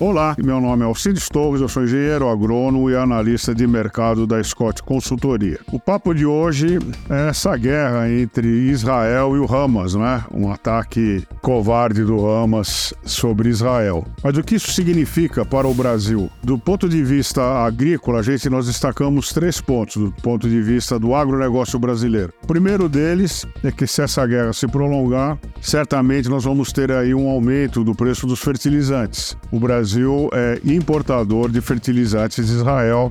Olá, meu nome é Alcides Torres, eu sou engenheiro agrônomo e analista de mercado da Scott Consultoria. O papo de hoje é essa guerra entre Israel e o Hamas, né? Um ataque covarde do Hamas sobre Israel. Mas o que isso significa para o Brasil? Do ponto de vista agrícola, a gente nós destacamos três pontos do ponto de vista do agronegócio brasileiro. O primeiro deles é que se essa guerra se prolongar, certamente nós vamos ter aí um aumento do preço dos fertilizantes. O Brasil Brasil é importador de fertilizantes de Israel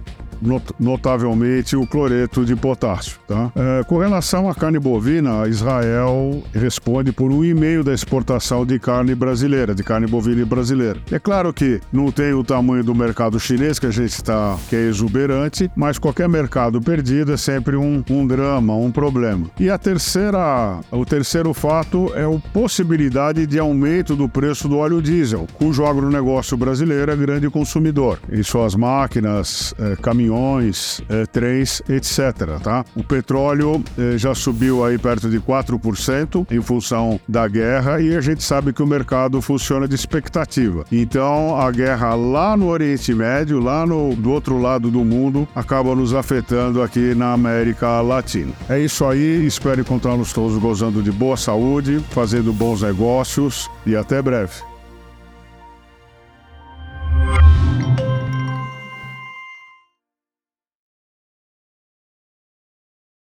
notavelmente o cloreto de potássio. Tá? É, com relação à carne bovina, Israel responde por um e meio da exportação de carne brasileira, de carne bovina brasileira. É claro que não tem o tamanho do mercado chinês, que a gente está, que é exuberante, mas qualquer mercado perdido é sempre um, um drama, um problema. E a terceira, o terceiro fato é a possibilidade de aumento do preço do óleo diesel, cujo agronegócio brasileiro é grande consumidor. Em suas máquinas, é, caminhões, caminhões, é, trens, etc. Tá? O petróleo é, já subiu aí perto de 4% em função da guerra e a gente sabe que o mercado funciona de expectativa. Então a guerra lá no Oriente Médio, lá no, do outro lado do mundo, acaba nos afetando aqui na América Latina. É isso aí, espero encontrá-los todos gozando de boa saúde, fazendo bons negócios e até breve.